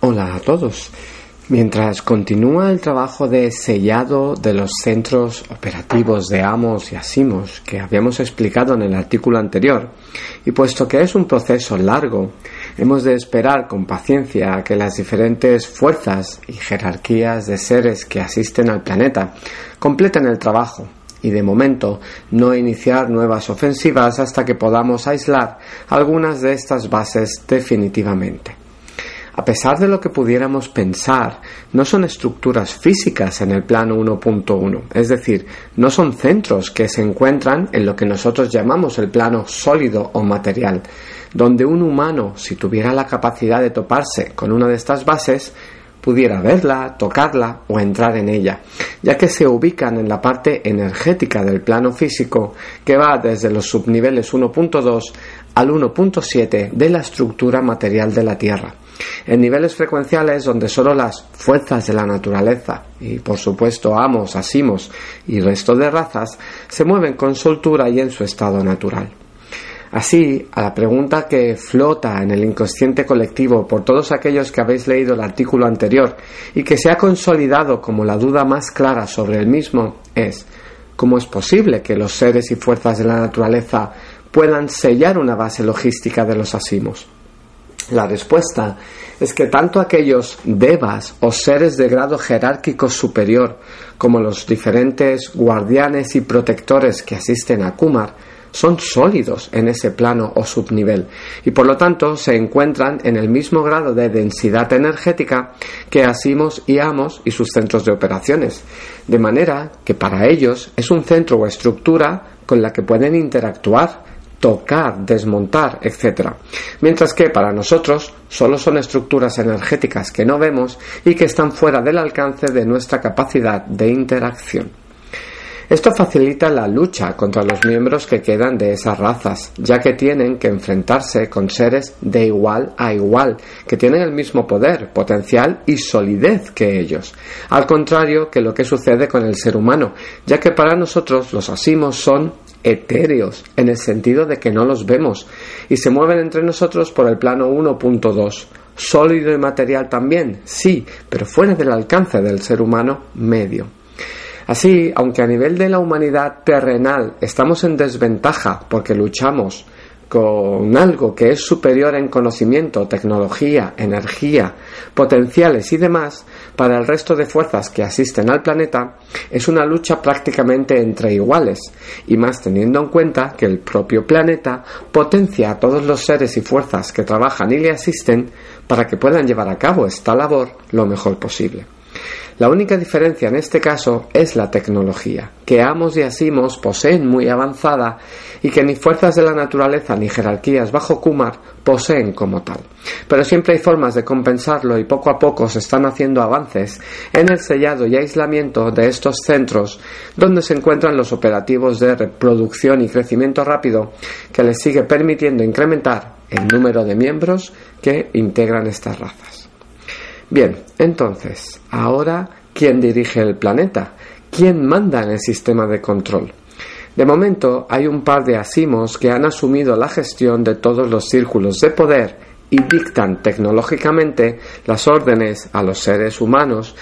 Hola a todos. Mientras continúa el trabajo de sellado de los centros operativos de Amos y Asimos que habíamos explicado en el artículo anterior, y puesto que es un proceso largo, hemos de esperar con paciencia a que las diferentes fuerzas y jerarquías de seres que asisten al planeta completen el trabajo y de momento no iniciar nuevas ofensivas hasta que podamos aislar algunas de estas bases definitivamente. A pesar de lo que pudiéramos pensar, no son estructuras físicas en el plano 1.1, es decir, no son centros que se encuentran en lo que nosotros llamamos el plano sólido o material, donde un humano, si tuviera la capacidad de toparse con una de estas bases, pudiera verla, tocarla o entrar en ella, ya que se ubican en la parte energética del plano físico que va desde los subniveles 1.2 al 1.7 de la estructura material de la Tierra en niveles frecuenciales donde solo las fuerzas de la naturaleza y por supuesto amos, asimos y resto de razas se mueven con soltura y en su estado natural. Así, a la pregunta que flota en el inconsciente colectivo por todos aquellos que habéis leído el artículo anterior y que se ha consolidado como la duda más clara sobre el mismo es ¿cómo es posible que los seres y fuerzas de la naturaleza puedan sellar una base logística de los asimos? La respuesta es que tanto aquellos devas o seres de grado jerárquico superior como los diferentes guardianes y protectores que asisten a Kumar son sólidos en ese plano o subnivel y por lo tanto se encuentran en el mismo grado de densidad energética que Asimos y Amos y sus centros de operaciones, de manera que para ellos es un centro o estructura con la que pueden interactuar tocar, desmontar, etc. Mientras que para nosotros solo son estructuras energéticas que no vemos y que están fuera del alcance de nuestra capacidad de interacción. Esto facilita la lucha contra los miembros que quedan de esas razas, ya que tienen que enfrentarse con seres de igual a igual, que tienen el mismo poder, potencial y solidez que ellos, al contrario que lo que sucede con el ser humano, ya que para nosotros los asimos son etéreos, en el sentido de que no los vemos, y se mueven entre nosotros por el plano 1.2. Sólido y material también, sí, pero fuera del alcance del ser humano medio. Así, aunque a nivel de la humanidad terrenal estamos en desventaja porque luchamos con algo que es superior en conocimiento, tecnología, energía, potenciales y demás, para el resto de fuerzas que asisten al planeta, es una lucha prácticamente entre iguales, y más teniendo en cuenta que el propio planeta potencia a todos los seres y fuerzas que trabajan y le asisten para que puedan llevar a cabo esta labor lo mejor posible. La única diferencia en este caso es la tecnología, que Amos y Asimos poseen muy avanzada y que ni fuerzas de la naturaleza ni jerarquías bajo Kumar poseen como tal. Pero siempre hay formas de compensarlo y poco a poco se están haciendo avances en el sellado y aislamiento de estos centros donde se encuentran los operativos de reproducción y crecimiento rápido que les sigue permitiendo incrementar el número de miembros que integran estas razas. Bien, entonces, ahora, ¿quién dirige el planeta? ¿Quién manda en el sistema de control? De momento, hay un par de asimos que han asumido la gestión de todos los círculos de poder y dictan tecnológicamente las órdenes a los seres humanos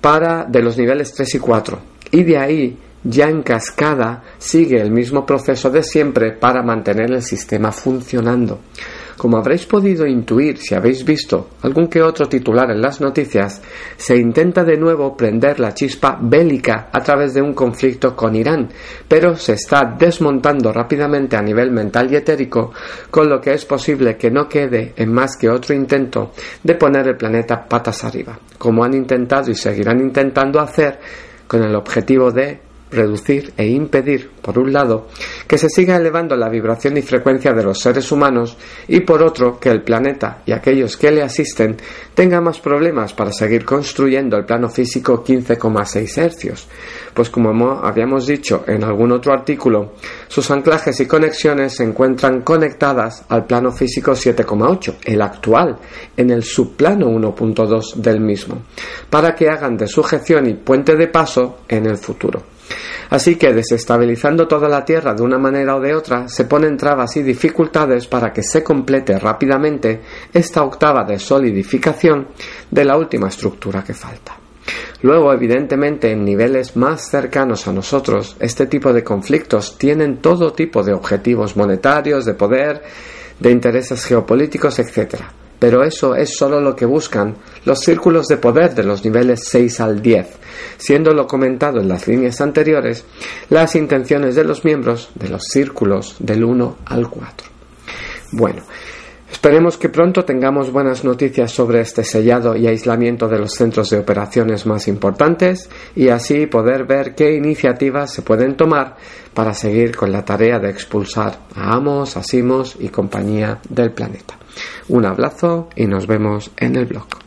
para de los niveles 3 y 4. Y de ahí, ya en cascada, sigue el mismo proceso de siempre para mantener el sistema funcionando. Como habréis podido intuir si habéis visto algún que otro titular en las noticias, se intenta de nuevo prender la chispa bélica a través de un conflicto con Irán, pero se está desmontando rápidamente a nivel mental y etérico, con lo que es posible que no quede en más que otro intento de poner el planeta patas arriba, como han intentado y seguirán intentando hacer con el objetivo de reducir e impedir, por un lado, que se siga elevando la vibración y frecuencia de los seres humanos y por otro, que el planeta y aquellos que le asisten tengan más problemas para seguir construyendo el plano físico 15,6 hercios, pues como habíamos dicho en algún otro artículo, sus anclajes y conexiones se encuentran conectadas al plano físico 7,8, el actual, en el subplano 1.2 del mismo, para que hagan de sujeción y puente de paso en el futuro. Así que desestabilizando toda la Tierra de una manera o de otra, se ponen trabas y dificultades para que se complete rápidamente esta octava de solidificación de la última estructura que falta. Luego, evidentemente, en niveles más cercanos a nosotros, este tipo de conflictos tienen todo tipo de objetivos monetarios, de poder, de intereses geopolíticos, etc. Pero eso es solo lo que buscan los círculos de poder de los niveles 6 al 10, siendo lo comentado en las líneas anteriores las intenciones de los miembros de los círculos del 1 al 4. Bueno, Esperemos que pronto tengamos buenas noticias sobre este sellado y aislamiento de los centros de operaciones más importantes y así poder ver qué iniciativas se pueden tomar para seguir con la tarea de expulsar a Amos, Asimos y compañía del planeta. Un abrazo y nos vemos en el blog.